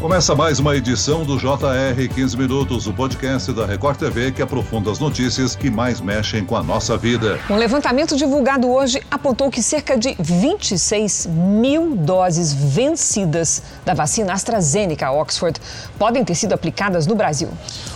Começa mais uma edição do JR 15 Minutos, o podcast da Record TV que aprofunda as notícias que mais mexem com a nossa vida. Um levantamento divulgado hoje apontou que cerca de 26 mil doses vencidas da vacina AstraZeneca Oxford podem ter sido aplicadas no Brasil.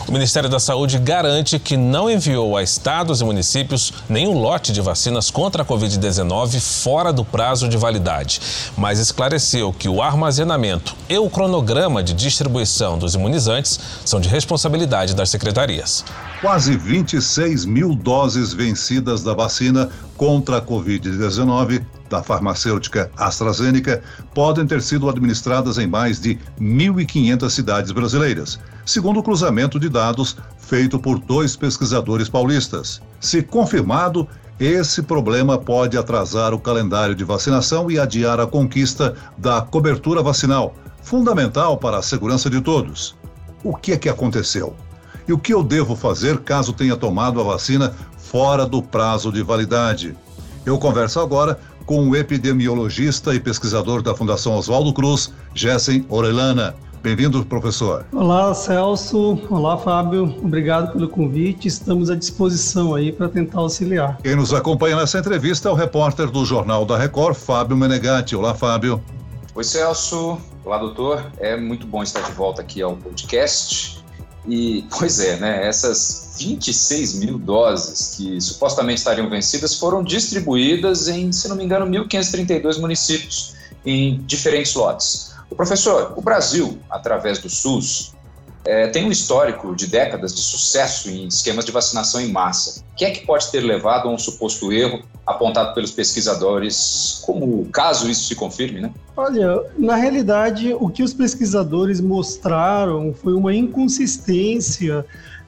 O Ministério da Saúde garante que não enviou a estados e municípios nenhum lote de vacinas contra a Covid-19 fora do prazo de validade, mas esclareceu que o armazenamento e o cronograma de distribuição dos imunizantes são de responsabilidade das secretarias. Quase 26 mil doses vencidas da vacina contra a Covid-19 da farmacêutica AstraZeneca podem ter sido administradas em mais de 1.500 cidades brasileiras, segundo o cruzamento de dados feito por dois pesquisadores paulistas. Se confirmado, esse problema pode atrasar o calendário de vacinação e adiar a conquista da cobertura vacinal, fundamental para a segurança de todos. O que é que aconteceu? E o que eu devo fazer caso tenha tomado a vacina fora do prazo de validade? Eu converso agora com o epidemiologista e pesquisador da Fundação Oswaldo Cruz, Jessen Orelana. Bem-vindo, professor. Olá, Celso. Olá, Fábio. Obrigado pelo convite. Estamos à disposição aí para tentar auxiliar. Quem nos acompanha nessa entrevista é o repórter do Jornal da Record, Fábio Menegatti. Olá, Fábio. Oi, Celso. Olá, doutor. É muito bom estar de volta aqui ao podcast. E, pois é, né? Essas 26 mil doses que supostamente estariam vencidas foram distribuídas em, se não me engano, 1.532 municípios, em diferentes lotes. O professor, o Brasil, através do SUS, é, tem um histórico de décadas de sucesso em esquemas de vacinação em massa. O que é que pode ter levado a um suposto erro apontado pelos pesquisadores, como caso isso se confirme, né? Olha, na realidade, o que os pesquisadores mostraram foi uma inconsistência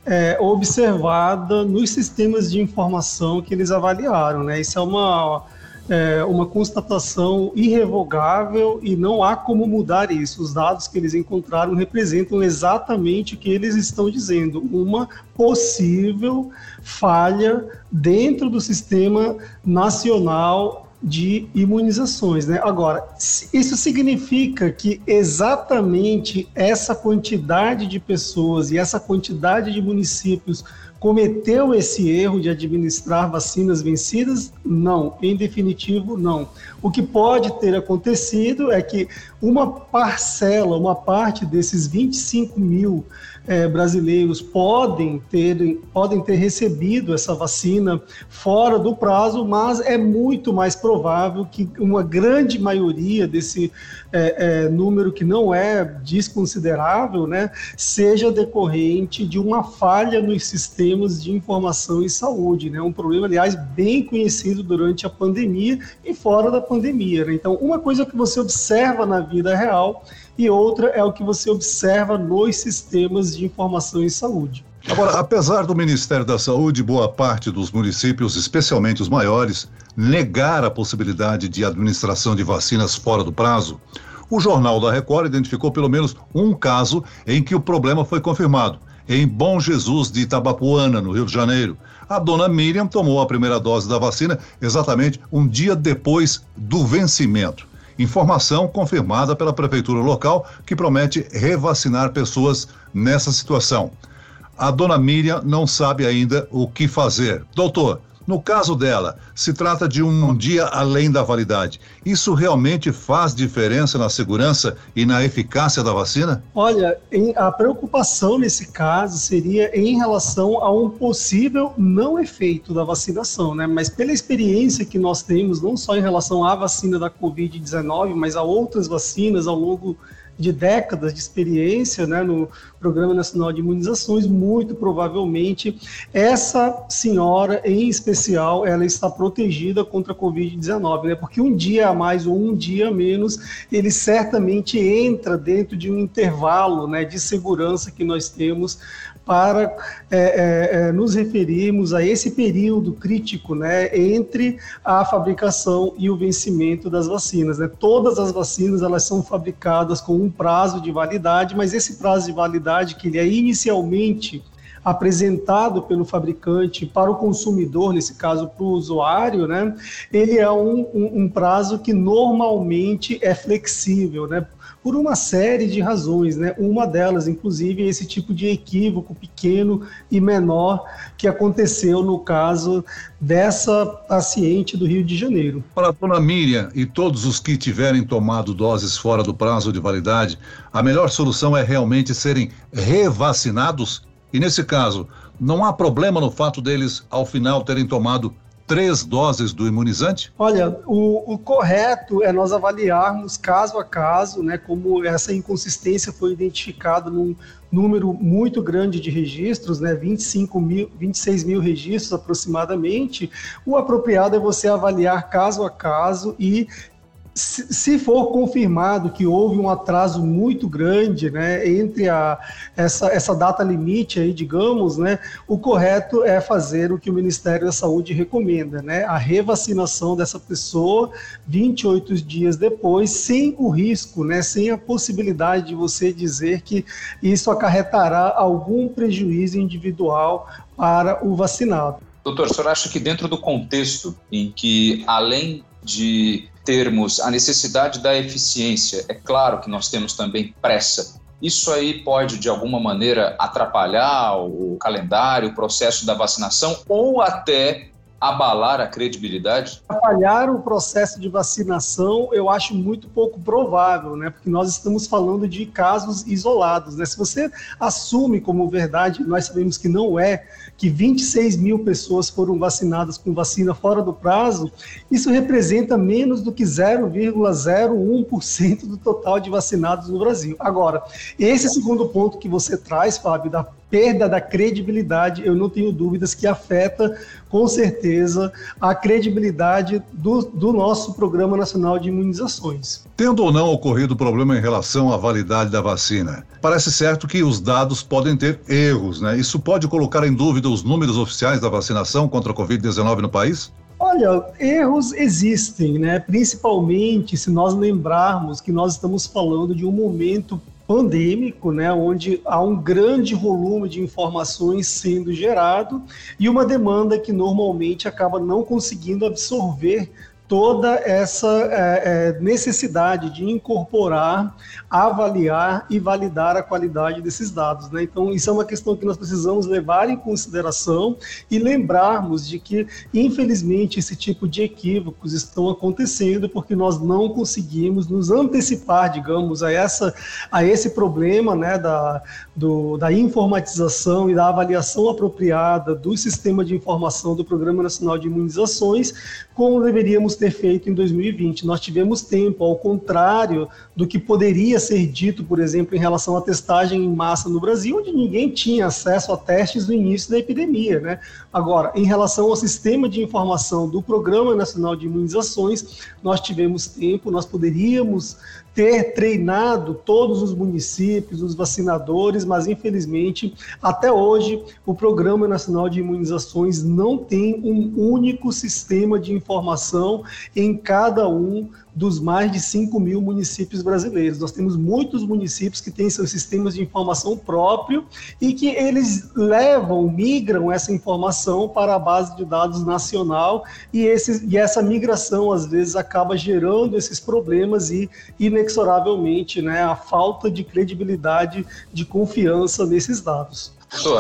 é, observada nos sistemas de informação que eles avaliaram, né? Isso é uma é, uma constatação irrevogável e não há como mudar isso. Os dados que eles encontraram representam exatamente o que eles estão dizendo: uma possível falha dentro do sistema nacional de imunizações, né? Agora, isso significa que exatamente essa quantidade de pessoas e essa quantidade de municípios cometeu esse erro de administrar vacinas vencidas? Não, em definitivo, não. O que pode ter acontecido é que uma parcela, uma parte desses 25 mil é, brasileiros podem ter, podem ter recebido essa vacina fora do prazo, mas é muito mais provável que uma grande maioria desse é, é, número, que não é desconsiderável, né, seja decorrente de uma falha nos sistemas de informação em saúde. Né, um problema, aliás, bem conhecido durante a pandemia e fora da pandemia. Né? Então, uma coisa que você observa na vida real e outra é o que você observa nos sistemas de informação em saúde. Agora, apesar do Ministério da Saúde, boa parte dos municípios, especialmente os maiores, negar a possibilidade de administração de vacinas fora do prazo, o Jornal da Record identificou pelo menos um caso em que o problema foi confirmado. Em Bom Jesus de Itabapuana, no Rio de Janeiro. A dona Miriam tomou a primeira dose da vacina exatamente um dia depois do vencimento. Informação confirmada pela prefeitura local que promete revacinar pessoas nessa situação. A dona Miriam não sabe ainda o que fazer. Doutor, no caso dela, se trata de um dia além da validade. Isso realmente faz diferença na segurança e na eficácia da vacina? Olha, a preocupação nesse caso seria em relação a um possível não efeito da vacinação, né? Mas pela experiência que nós temos, não só em relação à vacina da Covid-19, mas a outras vacinas ao longo de décadas de experiência né, no Programa Nacional de Imunizações, muito provavelmente essa senhora, em especial, ela está protegida contra a Covid-19, né, porque um dia a mais ou um dia a menos, ele certamente entra dentro de um intervalo né, de segurança que nós temos para é, é, é, nos referirmos a esse período crítico né, entre a fabricação e o vencimento das vacinas. Né? Todas as vacinas elas são fabricadas com um prazo de validade, mas esse prazo de validade que ele é inicialmente apresentado pelo fabricante para o consumidor, nesse caso para o usuário, né, ele é um, um, um prazo que normalmente é flexível, né? Por uma série de razões, né? Uma delas, inclusive, é esse tipo de equívoco pequeno e menor que aconteceu no caso dessa paciente do Rio de Janeiro. Para a dona Miriam e todos os que tiverem tomado doses fora do prazo de validade, a melhor solução é realmente serem revacinados? E nesse caso, não há problema no fato deles, ao final, terem tomado três doses do imunizante? Olha, o, o, correto é nós avaliarmos caso a caso, né, como essa inconsistência foi identificada num número muito grande de registros, né, 25 mil, 26 mil registros aproximadamente. O apropriado é você avaliar caso a caso e se for confirmado que houve um atraso muito grande né, entre a, essa, essa data limite, aí, digamos, né, o correto é fazer o que o Ministério da Saúde recomenda, né, a revacinação dessa pessoa 28 dias depois, sem o risco, né, sem a possibilidade de você dizer que isso acarretará algum prejuízo individual para o vacinado. Doutor, o senhor acha que dentro do contexto em que, além de termos a necessidade da eficiência, é claro que nós temos também pressa. Isso aí pode, de alguma maneira, atrapalhar o calendário, o processo da vacinação ou até abalar a credibilidade? Atrapalhar o processo de vacinação eu acho muito pouco provável, né? Porque nós estamos falando de casos isolados, né? Se você assume como verdade, nós sabemos que não é, que 26 mil pessoas foram vacinadas com vacina fora do prazo, isso representa menos do que 0,01% do total de vacinados no Brasil. Agora, esse segundo ponto que você traz, Fábio, da perda da credibilidade, eu não tenho dúvidas que afeta, com certeza, a credibilidade do, do nosso Programa Nacional de Imunizações. Tendo ou não ocorrido problema em relação à validade da vacina, parece certo que os dados podem ter erros, né? Isso pode colocar em dúvida os números oficiais da vacinação contra a Covid-19 no país? Olha, erros existem, né? Principalmente se nós lembrarmos que nós estamos falando de um momento pandêmico, né, onde há um grande volume de informações sendo gerado e uma demanda que normalmente acaba não conseguindo absorver toda essa é, é, necessidade de incorporar, avaliar e validar a qualidade desses dados. Né? Então, isso é uma questão que nós precisamos levar em consideração e lembrarmos de que, infelizmente, esse tipo de equívocos estão acontecendo porque nós não conseguimos nos antecipar, digamos, a, essa, a esse problema né, da, do, da informatização e da avaliação apropriada do sistema de informação do Programa Nacional de Imunizações, como deveríamos ter feito em 2020. Nós tivemos tempo, ao contrário do que poderia ser dito, por exemplo, em relação à testagem em massa no Brasil, onde ninguém tinha acesso a testes no início da epidemia. Né? Agora, em relação ao sistema de informação do Programa Nacional de Imunizações, nós tivemos tempo, nós poderíamos ter treinado todos os municípios, os vacinadores, mas infelizmente até hoje o Programa Nacional de Imunizações não tem um único sistema de informação em cada um dos mais de 5 mil municípios brasileiros. Nós temos muitos municípios que têm seus sistemas de informação próprio e que eles levam, migram essa informação para a base de dados nacional e, esse, e essa migração, às vezes, acaba gerando esses problemas e, inexoravelmente, né, a falta de credibilidade, de confiança nesses dados.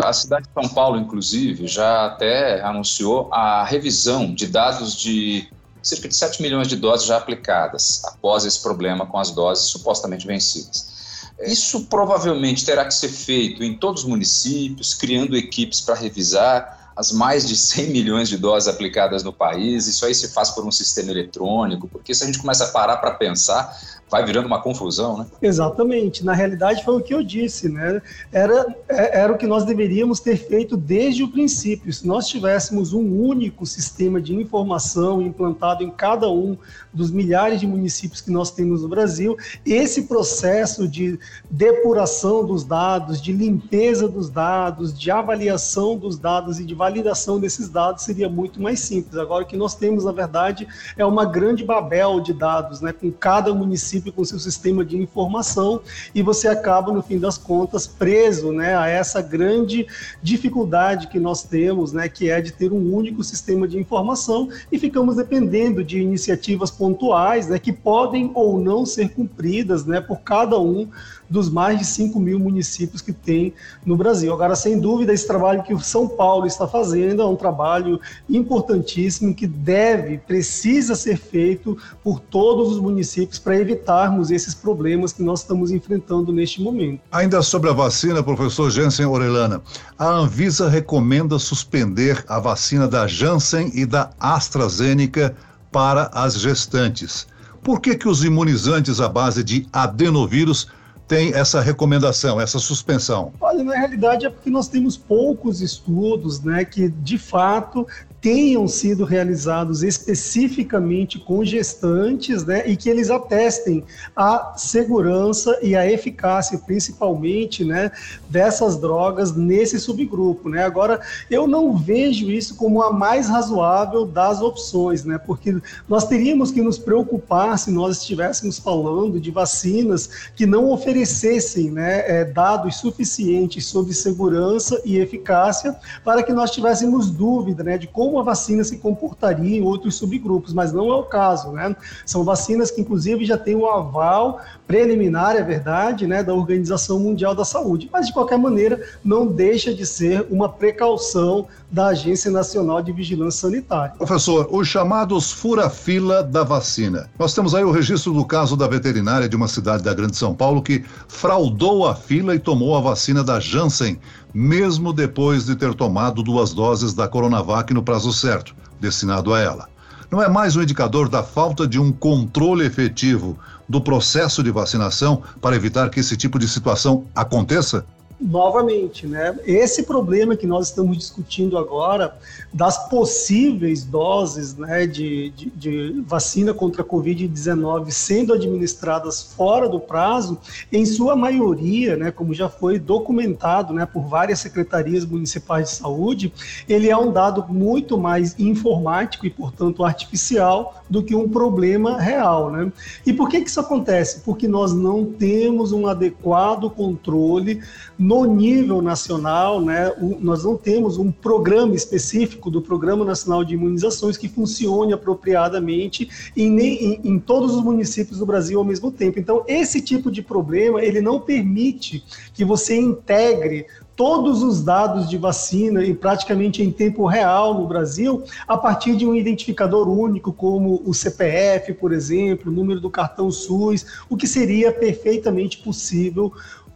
A cidade de São Paulo, inclusive, já até anunciou a revisão de dados de cerca de 7 milhões de doses já aplicadas após esse problema com as doses supostamente vencidas. Isso provavelmente terá que ser feito em todos os municípios, criando equipes para revisar as mais de 100 milhões de doses aplicadas no país. Isso aí se faz por um sistema eletrônico, porque se a gente começa a parar para pensar, vai virando uma confusão, né? Exatamente. Na realidade, foi o que eu disse, né? Era, é, era o que nós deveríamos ter feito desde o princípio. Se nós tivéssemos um único sistema de informação implantado em cada um dos milhares de municípios que nós temos no Brasil, esse processo de depuração dos dados, de limpeza dos dados, de avaliação dos dados e de validação desses dados seria muito mais simples. Agora, o que nós temos, na verdade, é uma grande babel de dados, né, com cada município com seu sistema de informação, e você acaba, no fim das contas, preso né, a essa grande dificuldade que nós temos, né, que é de ter um único sistema de informação, e ficamos dependendo de iniciativas pontuais né, que podem ou não ser cumpridas né, por cada um dos mais de 5 mil municípios que tem no Brasil. Agora, sem dúvida, esse trabalho que o São Paulo está fazendo é um trabalho importantíssimo que deve, precisa ser feito por todos os municípios para evitarmos esses problemas que nós estamos enfrentando neste momento. Ainda sobre a vacina, professor Jansen Orelana, a Anvisa recomenda suspender a vacina da Janssen e da AstraZeneca para as gestantes. Por que, que os imunizantes à base de adenovírus tem essa recomendação, essa suspensão? Olha, na realidade é porque nós temos poucos estudos, né, que de fato tenham sido realizados especificamente com gestantes, né, e que eles atestem a segurança e a eficácia, principalmente, né, dessas drogas nesse subgrupo, né. Agora, eu não vejo isso como a mais razoável das opções, né, porque nós teríamos que nos preocupar se nós estivéssemos falando de vacinas que não oferecessem, né, é, dados suficientes sobre segurança e eficácia para que nós tivéssemos dúvida, né, de como como a vacina se comportaria em outros subgrupos, mas não é o caso, né? São vacinas que, inclusive, já têm o aval preliminar, é verdade, né, da Organização Mundial da Saúde. Mas, de qualquer maneira, não deixa de ser uma precaução da Agência Nacional de Vigilância Sanitária. Professor, os chamados fura-fila da vacina. Nós temos aí o registro do caso da veterinária de uma cidade da Grande São Paulo que fraudou a fila e tomou a vacina da Janssen mesmo depois de ter tomado duas doses da Coronavac no prazo certo, destinado a ela. Não é mais um indicador da falta de um controle efetivo do processo de vacinação para evitar que esse tipo de situação aconteça? Novamente, né? Esse problema que nós estamos discutindo agora das possíveis doses, né, de, de, de vacina contra a Covid-19 sendo administradas fora do prazo, em sua maioria, né, como já foi documentado, né, por várias secretarias municipais de saúde, ele é um dado muito mais informático e, portanto, artificial do que um problema real, né? E por que que isso acontece? Porque nós não temos um adequado controle no nível nacional, né, o, nós não temos um programa específico do Programa Nacional de Imunizações que funcione apropriadamente em, em, em todos os municípios do Brasil ao mesmo tempo. Então, esse tipo de problema, ele não permite que você integre todos os dados de vacina e praticamente em tempo real no Brasil, a partir de um identificador único, como o CPF, por exemplo, o número do cartão SUS, o que seria perfeitamente possível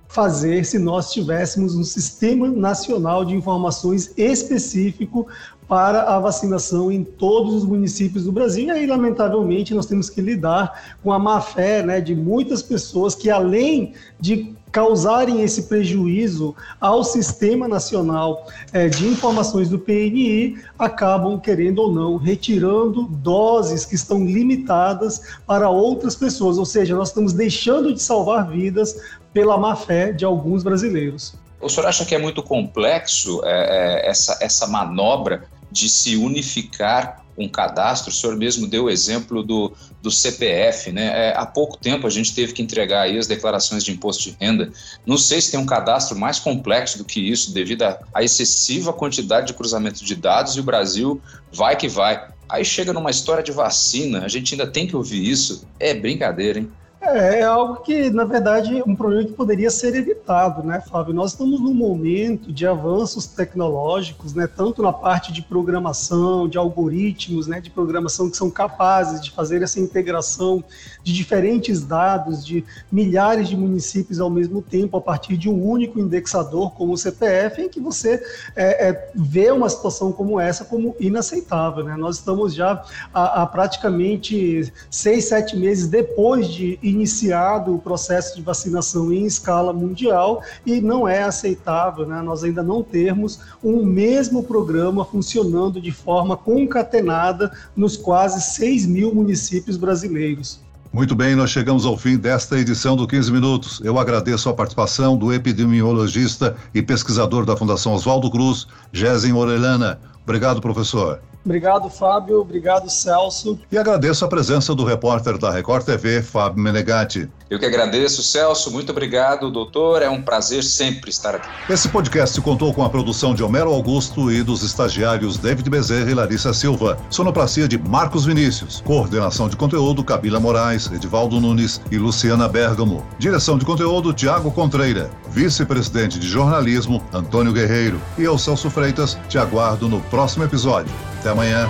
fazer se nós tivéssemos um sistema nacional de informações específico para a vacinação em todos os municípios do Brasil. E aí, lamentavelmente, nós temos que lidar com a má fé né, de muitas pessoas que, além de causarem esse prejuízo ao Sistema Nacional é, de Informações do PNI, acabam, querendo ou não, retirando doses que estão limitadas para outras pessoas. Ou seja, nós estamos deixando de salvar vidas pela má fé de alguns brasileiros. O senhor acha que é muito complexo é, é essa, essa manobra de se unificar um cadastro, o senhor mesmo deu o exemplo do, do CPF, né? É, há pouco tempo a gente teve que entregar aí as declarações de imposto de renda. Não sei se tem um cadastro mais complexo do que isso, devido à excessiva quantidade de cruzamento de dados, e o Brasil vai que vai. Aí chega numa história de vacina, a gente ainda tem que ouvir isso. É brincadeira, hein? É, é algo que, na verdade, um problema que poderia ser evitado, né, Fábio? Nós estamos num momento de avanços tecnológicos, né, tanto na parte de programação, de algoritmos, né, de programação que são capazes de fazer essa integração de diferentes dados de milhares de municípios ao mesmo tempo a partir de um único indexador como o CPF, em que você é, é, vê uma situação como essa como inaceitável, né? Nós estamos já há, há praticamente seis, sete meses depois de iniciado o processo de vacinação em escala mundial e não é aceitável, né? Nós ainda não termos um mesmo programa funcionando de forma concatenada nos quase 6 mil municípios brasileiros. Muito bem, nós chegamos ao fim desta edição do 15 Minutos. Eu agradeço a participação do epidemiologista e pesquisador da Fundação Oswaldo Cruz, Gésen Orelana. Obrigado, professor. Obrigado, Fábio. Obrigado, Celso. E agradeço a presença do repórter da Record TV, Fábio Menegatti. Eu que agradeço, Celso. Muito obrigado, doutor. É um prazer sempre estar aqui. Esse podcast contou com a produção de Homero Augusto e dos estagiários David Bezerra e Larissa Silva. Sonoplastia de Marcos Vinícius. Coordenação de conteúdo, Cabila Moraes, Edivaldo Nunes e Luciana Bergamo. Direção de conteúdo, Tiago Contreira. Vice-presidente de jornalismo, Antônio Guerreiro. E eu, Celso Freitas, te aguardo no próximo episódio. Até amanhã.